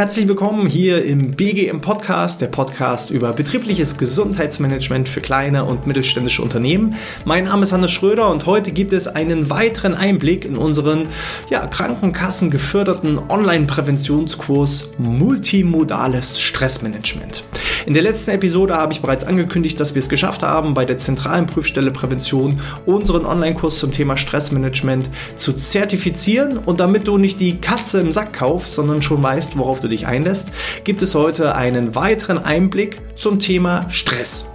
Herzlich willkommen hier im BGM Podcast, der Podcast über betriebliches Gesundheitsmanagement für kleine und mittelständische Unternehmen. Mein Name ist Hannes Schröder und heute gibt es einen weiteren Einblick in unseren ja, Krankenkassen geförderten Online-Präventionskurs Multimodales Stressmanagement. In der letzten Episode habe ich bereits angekündigt, dass wir es geschafft haben, bei der zentralen Prüfstelle Prävention unseren Online-Kurs zum Thema Stressmanagement zu zertifizieren und damit du nicht die Katze im Sack kaufst, sondern schon weißt, worauf du dich einlässt, gibt es heute einen weiteren Einblick zum Thema Stress.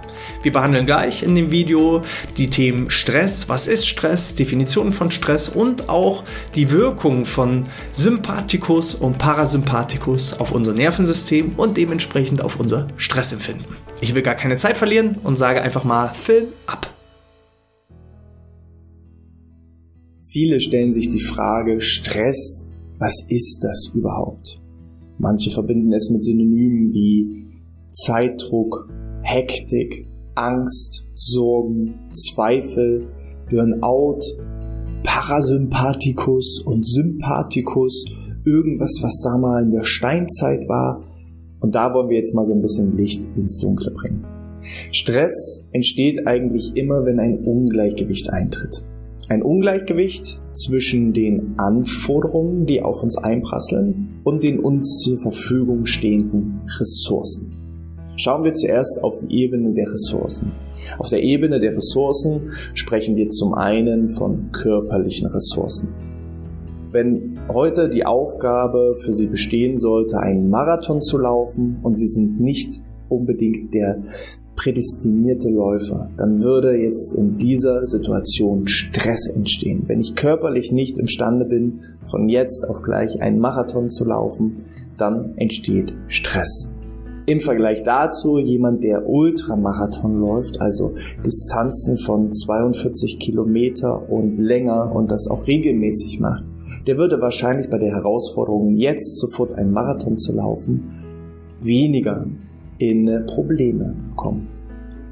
Wir behandeln gleich in dem Video die Themen Stress, was ist Stress, Definitionen von Stress und auch die Wirkung von Sympathikus und Parasympathikus auf unser Nervensystem und dementsprechend auf unser Stressempfinden. Ich will gar keine Zeit verlieren und sage einfach mal Film ab. Viele stellen sich die Frage, Stress, was ist das überhaupt? Manche verbinden es mit Synonymen wie Zeitdruck, Hektik, Angst, Sorgen, Zweifel, Burnout, Parasympathikus und Sympathikus, irgendwas, was da mal in der Steinzeit war. Und da wollen wir jetzt mal so ein bisschen Licht ins Dunkle bringen. Stress entsteht eigentlich immer, wenn ein Ungleichgewicht eintritt. Ein Ungleichgewicht zwischen den Anforderungen, die auf uns einprasseln, und den uns zur Verfügung stehenden Ressourcen. Schauen wir zuerst auf die Ebene der Ressourcen. Auf der Ebene der Ressourcen sprechen wir zum einen von körperlichen Ressourcen. Wenn heute die Aufgabe für Sie bestehen sollte, einen Marathon zu laufen und Sie sind nicht unbedingt der prädestinierte Läufer, dann würde jetzt in dieser Situation Stress entstehen. Wenn ich körperlich nicht imstande bin, von jetzt auf gleich einen Marathon zu laufen, dann entsteht Stress. Im Vergleich dazu jemand, der Ultramarathon läuft, also Distanzen von 42 Kilometer und länger und das auch regelmäßig macht, der würde wahrscheinlich bei der Herausforderung, jetzt sofort einen Marathon zu laufen, weniger in Probleme kommen.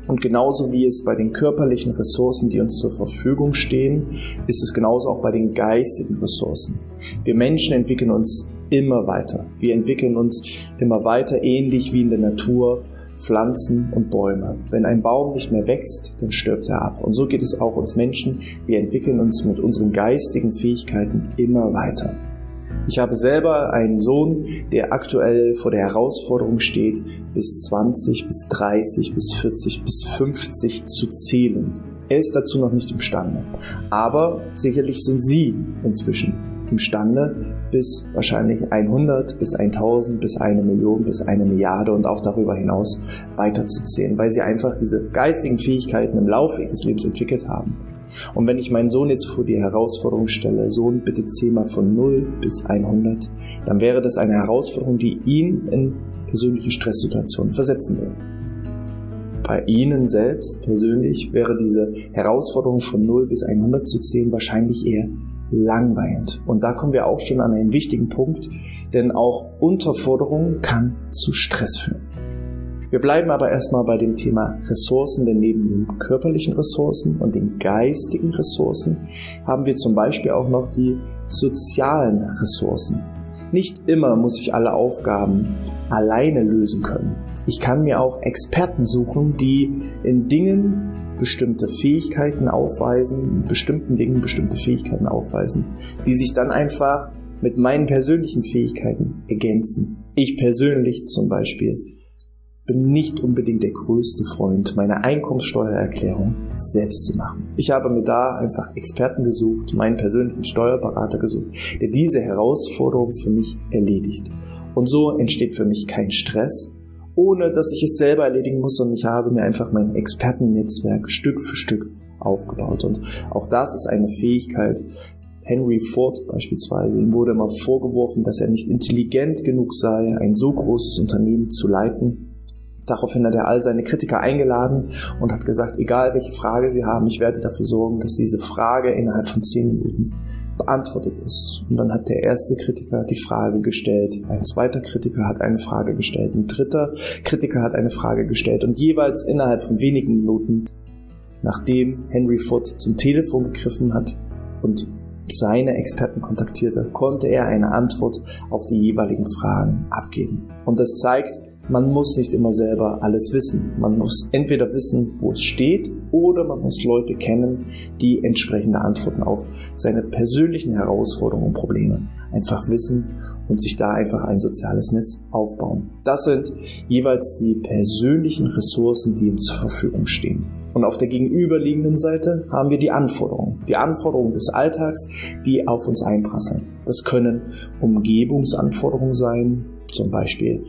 Und genauso wie es bei den körperlichen Ressourcen, die uns zur Verfügung stehen, ist es genauso auch bei den geistigen Ressourcen. Wir Menschen entwickeln uns immer weiter. Wir entwickeln uns immer weiter, ähnlich wie in der Natur Pflanzen und Bäume. Wenn ein Baum nicht mehr wächst, dann stirbt er ab. Und so geht es auch uns Menschen. Wir entwickeln uns mit unseren geistigen Fähigkeiten immer weiter. Ich habe selber einen Sohn, der aktuell vor der Herausforderung steht, bis 20, bis 30, bis 40, bis 50 zu zählen. Er ist dazu noch nicht imstande. Aber sicherlich sind Sie inzwischen imstande, bis wahrscheinlich 100, bis 1000, bis eine Million, bis eine Milliarde und auch darüber hinaus weiterzuzählen, weil Sie einfach diese geistigen Fähigkeiten im Laufe Ihres Lebens entwickelt haben. Und wenn ich meinen Sohn jetzt vor die Herausforderung stelle, Sohn, bitte zähl mal von 0 bis 100, dann wäre das eine Herausforderung, die ihn in persönliche Stresssituationen versetzen würde. Bei Ihnen selbst persönlich wäre diese Herausforderung von 0 bis 100 zu zählen wahrscheinlich eher langweilend. Und da kommen wir auch schon an einen wichtigen Punkt, denn auch Unterforderung kann zu Stress führen. Wir bleiben aber erstmal bei dem Thema Ressourcen, denn neben den körperlichen Ressourcen und den geistigen Ressourcen haben wir zum Beispiel auch noch die sozialen Ressourcen. Nicht immer muss ich alle Aufgaben alleine lösen können. Ich kann mir auch Experten suchen, die in Dingen bestimmte Fähigkeiten aufweisen, in bestimmten Dingen bestimmte Fähigkeiten aufweisen, die sich dann einfach mit meinen persönlichen Fähigkeiten ergänzen. Ich persönlich zum Beispiel bin nicht unbedingt der größte Freund, meine Einkommenssteuererklärung selbst zu machen. Ich habe mir da einfach Experten gesucht, meinen persönlichen Steuerberater gesucht, der diese Herausforderung für mich erledigt. Und so entsteht für mich kein Stress, ohne dass ich es selber erledigen muss, und ich habe mir einfach mein Expertennetzwerk Stück für Stück aufgebaut. Und auch das ist eine Fähigkeit, Henry Ford beispielsweise, ihm wurde immer vorgeworfen, dass er nicht intelligent genug sei, ein so großes Unternehmen zu leiten. Daraufhin hat er all seine Kritiker eingeladen und hat gesagt, egal welche Frage sie haben, ich werde dafür sorgen, dass diese Frage innerhalb von zehn Minuten beantwortet ist. Und dann hat der erste Kritiker die Frage gestellt, ein zweiter Kritiker hat eine Frage gestellt, ein dritter Kritiker hat eine Frage gestellt und jeweils innerhalb von wenigen Minuten, nachdem Henry Ford zum Telefon gegriffen hat und seine Experten kontaktierte, konnte er eine Antwort auf die jeweiligen Fragen abgeben. Und das zeigt, man muss nicht immer selber alles wissen. Man muss entweder wissen, wo es steht, oder man muss Leute kennen, die entsprechende Antworten auf seine persönlichen Herausforderungen und Probleme einfach wissen und sich da einfach ein soziales Netz aufbauen. Das sind jeweils die persönlichen Ressourcen, die uns zur Verfügung stehen. Und auf der gegenüberliegenden Seite haben wir die Anforderungen. Die Anforderungen des Alltags, die auf uns einprasseln. Das können Umgebungsanforderungen sein, zum Beispiel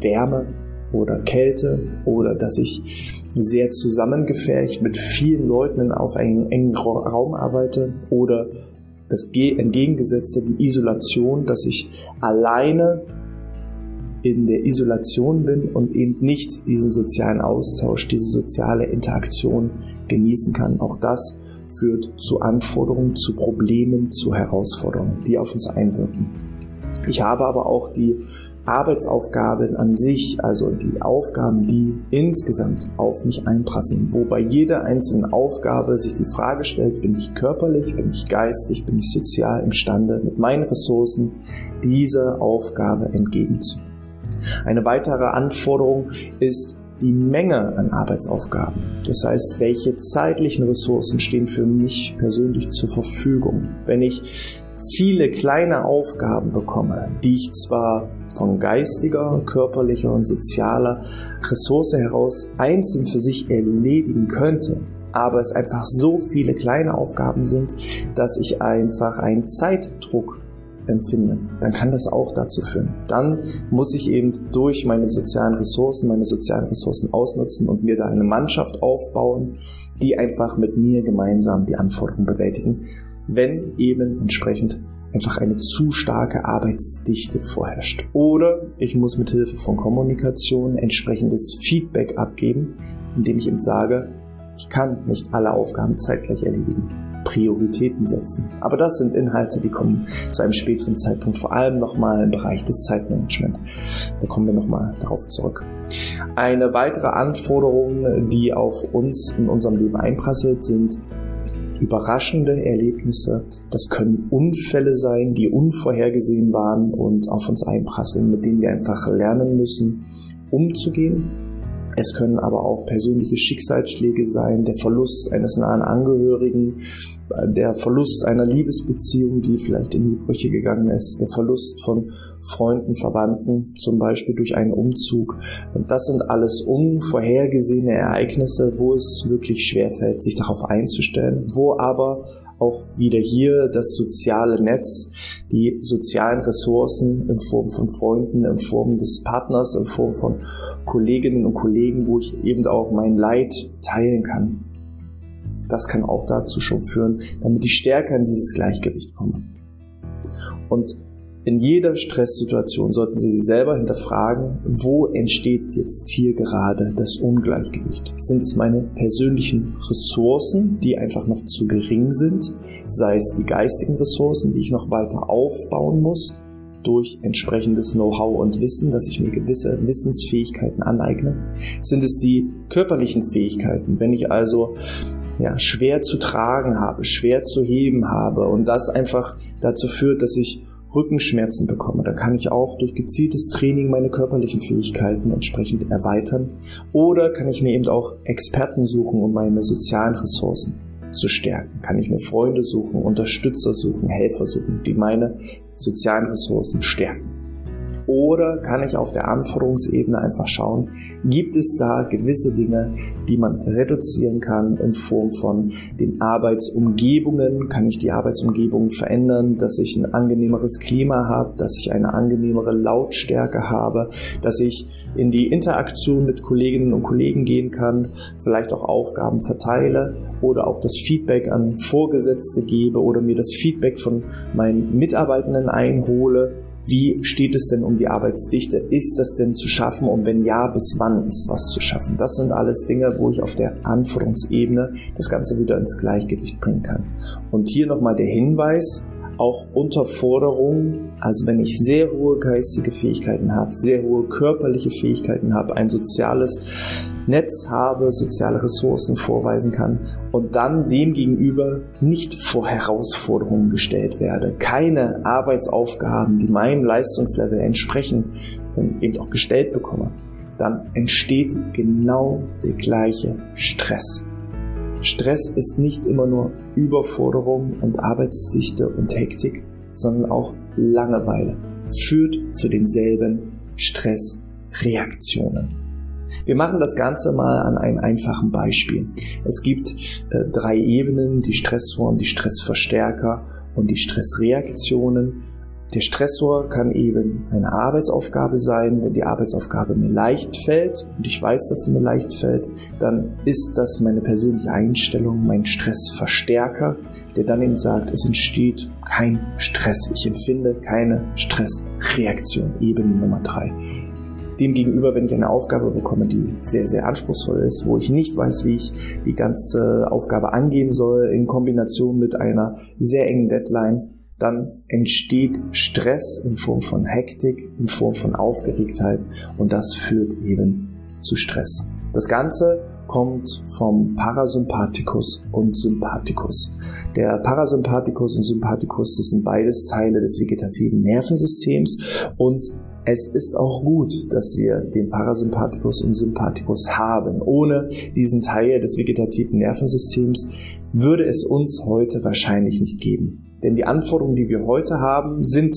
Wärme oder Kälte oder dass ich sehr zusammengefärcht mit vielen Leuten auf einem engen Raum arbeite oder das entgegengesetzte, die Isolation, dass ich alleine in der Isolation bin und eben nicht diesen sozialen Austausch, diese soziale Interaktion genießen kann. Auch das führt zu Anforderungen, zu Problemen, zu Herausforderungen, die auf uns einwirken. Ich habe aber auch die Arbeitsaufgaben an sich, also die Aufgaben, die insgesamt auf mich einpassen, wo bei jeder einzelnen Aufgabe sich die Frage stellt, bin ich körperlich, bin ich geistig, bin ich sozial imstande, mit meinen Ressourcen dieser Aufgabe entgegenzuwirken. Eine weitere Anforderung ist die Menge an Arbeitsaufgaben. Das heißt, welche zeitlichen Ressourcen stehen für mich persönlich zur Verfügung. Wenn ich viele kleine Aufgaben bekomme, die ich zwar von geistiger, körperlicher und sozialer Ressource heraus einzeln für sich erledigen könnte, aber es einfach so viele kleine Aufgaben sind, dass ich einfach einen Zeitdruck empfinde, dann kann das auch dazu führen. Dann muss ich eben durch meine sozialen Ressourcen, meine sozialen Ressourcen ausnutzen und mir da eine Mannschaft aufbauen, die einfach mit mir gemeinsam die Anforderungen bewältigen wenn eben entsprechend einfach eine zu starke Arbeitsdichte vorherrscht. Oder ich muss mit Hilfe von Kommunikation entsprechendes Feedback abgeben, indem ich eben sage, ich kann nicht alle Aufgaben zeitgleich erledigen. Prioritäten setzen. Aber das sind Inhalte, die kommen zu einem späteren Zeitpunkt, vor allem nochmal im Bereich des Zeitmanagements. Da kommen wir nochmal darauf zurück. Eine weitere Anforderung, die auf uns in unserem Leben einprasselt, sind überraschende Erlebnisse. Das können Unfälle sein, die unvorhergesehen waren und auf uns einprasseln, mit denen wir einfach lernen müssen, umzugehen es können aber auch persönliche Schicksalsschläge sein, der Verlust eines nahen Angehörigen, der Verlust einer Liebesbeziehung, die vielleicht in die Brüche gegangen ist, der Verlust von Freunden, Verwandten, zum Beispiel durch einen Umzug. Und das sind alles unvorhergesehene Ereignisse, wo es wirklich schwerfällt, sich darauf einzustellen, wo aber auch wieder hier das soziale Netz, die sozialen Ressourcen in Form von Freunden, in Form des Partners, in Form von Kolleginnen und Kollegen, wo ich eben auch mein Leid teilen kann. Das kann auch dazu schon führen, damit ich stärker in dieses Gleichgewicht komme. Und in jeder Stresssituation sollten Sie sich selber hinterfragen, wo entsteht jetzt hier gerade das Ungleichgewicht? Sind es meine persönlichen Ressourcen, die einfach noch zu gering sind? Sei es die geistigen Ressourcen, die ich noch weiter aufbauen muss? durch entsprechendes Know-how und Wissen, dass ich mir gewisse Wissensfähigkeiten aneigne? Sind es die körperlichen Fähigkeiten? Wenn ich also ja, schwer zu tragen habe, schwer zu heben habe und das einfach dazu führt, dass ich Rückenschmerzen bekomme, da kann ich auch durch gezieltes Training meine körperlichen Fähigkeiten entsprechend erweitern. Oder kann ich mir eben auch Experten suchen, um meine sozialen Ressourcen zu stärken. Kann ich mir Freunde suchen, Unterstützer suchen, Helfer suchen, die meine sozialen Ressourcen stärken. Oder kann ich auf der Anforderungsebene einfach schauen, gibt es da gewisse Dinge, die man reduzieren kann in Form von den Arbeitsumgebungen? Kann ich die Arbeitsumgebung verändern, dass ich ein angenehmeres Klima habe, dass ich eine angenehmere Lautstärke habe, dass ich in die Interaktion mit Kolleginnen und Kollegen gehen kann, vielleicht auch Aufgaben verteile oder auch das Feedback an Vorgesetzte gebe oder mir das Feedback von meinen Mitarbeitenden einhole wie steht es denn um die Arbeitsdichte? Ist das denn zu schaffen? Und wenn ja, bis wann ist was zu schaffen? Das sind alles Dinge, wo ich auf der Anforderungsebene das Ganze wieder ins Gleichgewicht bringen kann. Und hier nochmal der Hinweis, auch Unterforderung, also wenn ich sehr hohe geistige Fähigkeiten habe, sehr hohe körperliche Fähigkeiten habe, ein soziales Netz habe, soziale Ressourcen vorweisen kann und dann dem gegenüber nicht vor Herausforderungen gestellt werde, keine Arbeitsaufgaben, die meinem Leistungslevel entsprechen, eben auch gestellt bekomme, dann entsteht genau der gleiche Stress. Stress ist nicht immer nur Überforderung und Arbeitsdichte und Hektik, sondern auch Langeweile führt zu denselben Stressreaktionen. Wir machen das Ganze mal an einem einfachen Beispiel. Es gibt äh, drei Ebenen, die Stressoren, die Stressverstärker und die Stressreaktionen. Der Stressor kann eben eine Arbeitsaufgabe sein. Wenn die Arbeitsaufgabe mir leicht fällt und ich weiß, dass sie mir leicht fällt, dann ist das meine persönliche Einstellung, mein Stressverstärker, der dann eben sagt, es entsteht kein Stress. Ich empfinde keine Stressreaktion. Ebene Nummer drei. Demgegenüber, wenn ich eine Aufgabe bekomme, die sehr, sehr anspruchsvoll ist, wo ich nicht weiß, wie ich die ganze Aufgabe angehen soll, in Kombination mit einer sehr engen Deadline, dann entsteht Stress in Form von Hektik, in Form von Aufgeregtheit und das führt eben zu Stress. Das Ganze kommt vom Parasympathikus und Sympathikus. Der Parasympathikus und Sympathikus, das sind beides Teile des vegetativen Nervensystems und es ist auch gut, dass wir den Parasympathikus und Sympathikus haben. Ohne diesen Teil des vegetativen Nervensystems würde es uns heute wahrscheinlich nicht geben. Denn die Anforderungen, die wir heute haben, sind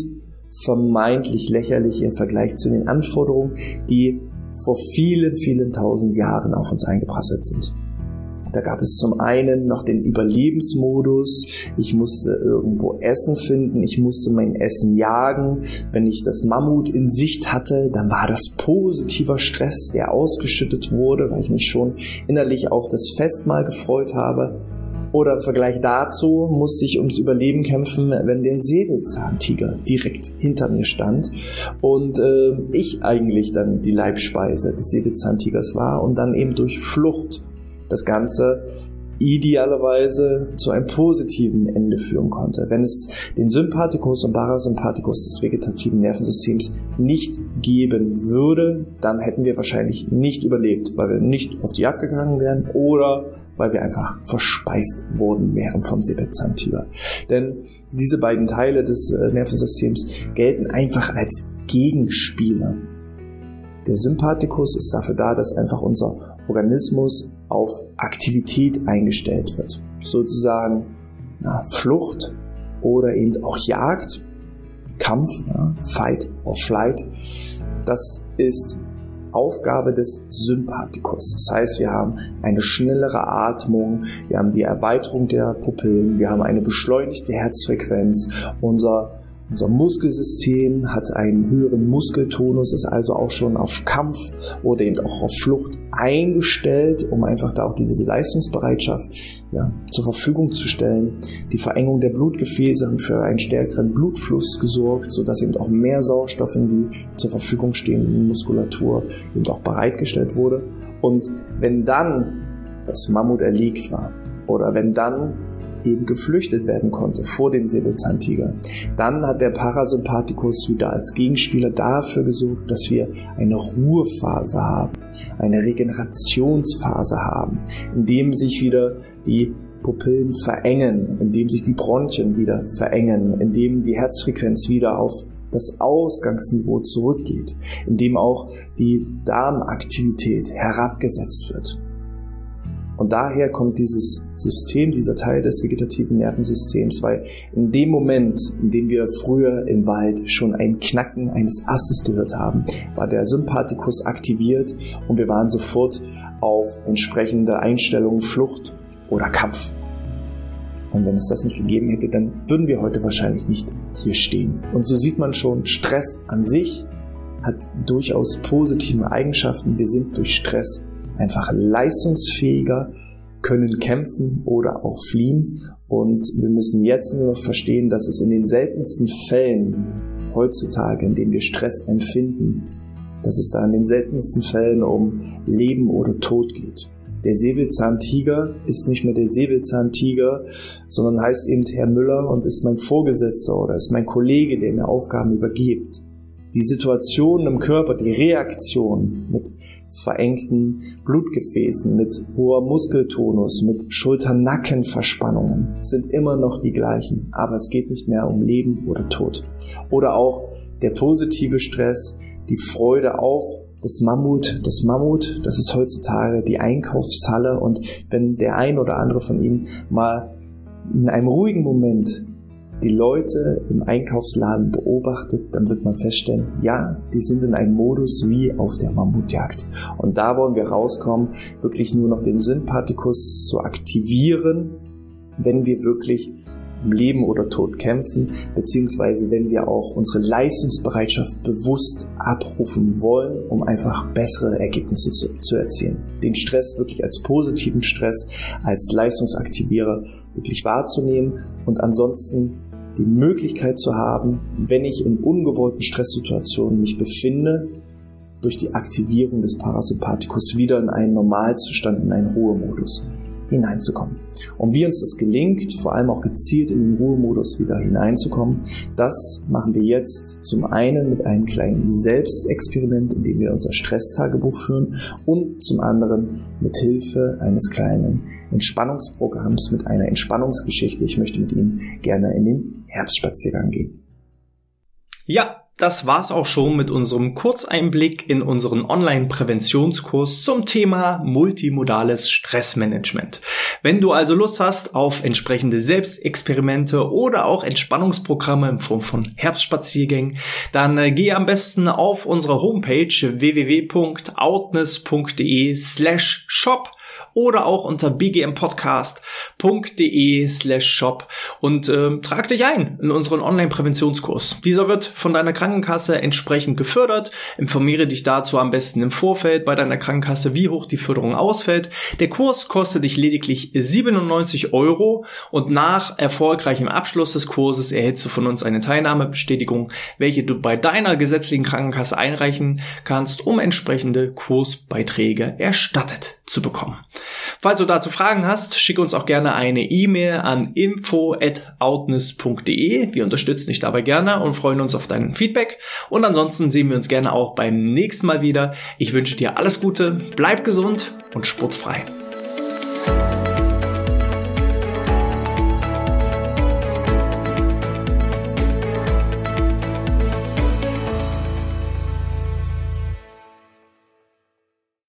vermeintlich lächerlich im Vergleich zu den Anforderungen, die vor vielen, vielen tausend Jahren auf uns eingeprasselt sind. Da gab es zum einen noch den Überlebensmodus. Ich musste irgendwo Essen finden. Ich musste mein Essen jagen. Wenn ich das Mammut in Sicht hatte, dann war das positiver Stress, der ausgeschüttet wurde, weil ich mich schon innerlich auf das Festmahl gefreut habe. Oder im Vergleich dazu musste ich ums Überleben kämpfen, wenn der Säbelzahntiger direkt hinter mir stand und äh, ich eigentlich dann die Leibspeise des Säbelzahntigers war und dann eben durch Flucht das Ganze idealerweise zu einem positiven Ende führen konnte. Wenn es den Sympathikus und Parasympathikus des vegetativen Nervensystems nicht geben würde, dann hätten wir wahrscheinlich nicht überlebt, weil wir nicht auf die Jagd gegangen wären oder weil wir einfach verspeist worden wären vom Säbelzahntiger. Denn diese beiden Teile des äh, Nervensystems gelten einfach als Gegenspieler. Der Sympathikus ist dafür da, dass einfach unser Organismus auf Aktivität eingestellt wird. Sozusagen na, Flucht oder eben auch Jagd, Kampf, ja, Fight or Flight. Das ist Aufgabe des Sympathikus. Das heißt, wir haben eine schnellere Atmung, wir haben die Erweiterung der Pupillen, wir haben eine beschleunigte Herzfrequenz, unser unser Muskelsystem hat einen höheren Muskeltonus, ist also auch schon auf Kampf oder eben auch auf Flucht eingestellt, um einfach da auch diese Leistungsbereitschaft ja, zur Verfügung zu stellen. Die Verengung der Blutgefäße haben für einen stärkeren Blutfluss gesorgt, sodass eben auch mehr Sauerstoff in die zur Verfügung stehende Muskulatur eben auch bereitgestellt wurde. Und wenn dann das Mammut erlegt war oder wenn dann eben geflüchtet werden konnte vor dem Säbelzahntiger. Dann hat der Parasympathikus wieder als Gegenspieler dafür gesorgt, dass wir eine Ruhephase haben, eine Regenerationsphase haben, in dem sich wieder die Pupillen verengen, in dem sich die Bronchien wieder verengen, in dem die Herzfrequenz wieder auf das Ausgangsniveau zurückgeht, in dem auch die Darmaktivität herabgesetzt wird. Und daher kommt dieses System, dieser Teil des vegetativen Nervensystems, weil in dem Moment, in dem wir früher im Wald schon ein Knacken eines Astes gehört haben, war der Sympathikus aktiviert und wir waren sofort auf entsprechende Einstellungen Flucht oder Kampf. Und wenn es das nicht gegeben hätte, dann würden wir heute wahrscheinlich nicht hier stehen. Und so sieht man schon, Stress an sich hat durchaus positive Eigenschaften. Wir sind durch Stress einfach leistungsfähiger, können kämpfen oder auch fliehen. Und wir müssen jetzt nur noch verstehen, dass es in den seltensten Fällen heutzutage, in denen wir Stress empfinden, dass es da in den seltensten Fällen um Leben oder Tod geht. der Säbelzahntiger ist nicht mehr der Säbelzahntiger, sondern heißt eben Herr Müller und ist mein Vorgesetzter oder ist mein Kollege, der mir Aufgaben übergibt. Die Situation im Körper, die Reaktion mit verengten Blutgefäßen, mit hoher Muskeltonus, mit Schulter-Nacken-Verspannungen sind immer noch die gleichen, aber es geht nicht mehr um Leben oder Tod. Oder auch der positive Stress, die Freude auf das Mammut, das Mammut, das ist heutzutage die Einkaufshalle. Und wenn der ein oder andere von Ihnen mal in einem ruhigen Moment die Leute im Einkaufsladen beobachtet, dann wird man feststellen, ja, die sind in einem Modus wie auf der Mammutjagd. Und da wollen wir rauskommen, wirklich nur noch den Sympathikus zu aktivieren, wenn wir wirklich um Leben oder Tod kämpfen, beziehungsweise wenn wir auch unsere Leistungsbereitschaft bewusst abrufen wollen, um einfach bessere Ergebnisse zu, zu erzielen. Den Stress wirklich als positiven Stress, als Leistungsaktivierer wirklich wahrzunehmen und ansonsten die Möglichkeit zu haben, wenn ich in ungewollten Stresssituationen mich befinde, durch die Aktivierung des Parasympathikus wieder in einen Normalzustand, in einen Ruhemodus hineinzukommen. Und wie uns das gelingt, vor allem auch gezielt in den Ruhemodus wieder hineinzukommen, das machen wir jetzt zum einen mit einem kleinen Selbstexperiment, in dem wir unser Stresstagebuch führen und zum anderen mit Hilfe eines kleinen Entspannungsprogramms mit einer Entspannungsgeschichte. Ich möchte mit Ihnen gerne in den Herbstspaziergang gehen. Ja, das war's auch schon mit unserem Kurzeinblick in unseren Online-Präventionskurs zum Thema multimodales Stressmanagement. Wenn du also Lust hast auf entsprechende Selbstexperimente oder auch Entspannungsprogramme in Form von Herbstspaziergängen, dann äh, geh am besten auf unsere Homepage www.outness.de slash shop oder auch unter bgmpodcast.de slash shop und äh, trag dich ein in unseren Online-Präventionskurs. Dieser wird von deiner Krankenkasse entsprechend gefördert. Informiere dich dazu am besten im Vorfeld bei deiner Krankenkasse, wie hoch die Förderung ausfällt. Der Kurs kostet dich lediglich 97 Euro und nach erfolgreichem Abschluss des Kurses erhältst du von uns eine Teilnahmebestätigung, welche du bei deiner gesetzlichen Krankenkasse einreichen kannst, um entsprechende Kursbeiträge erstattet zu bekommen. Falls du dazu Fragen hast, schick uns auch gerne eine E-Mail an info@outness.de. Wir unterstützen dich dabei gerne und freuen uns auf dein Feedback. Und ansonsten sehen wir uns gerne auch beim nächsten Mal wieder. Ich wünsche dir alles Gute, bleib gesund und sportfrei.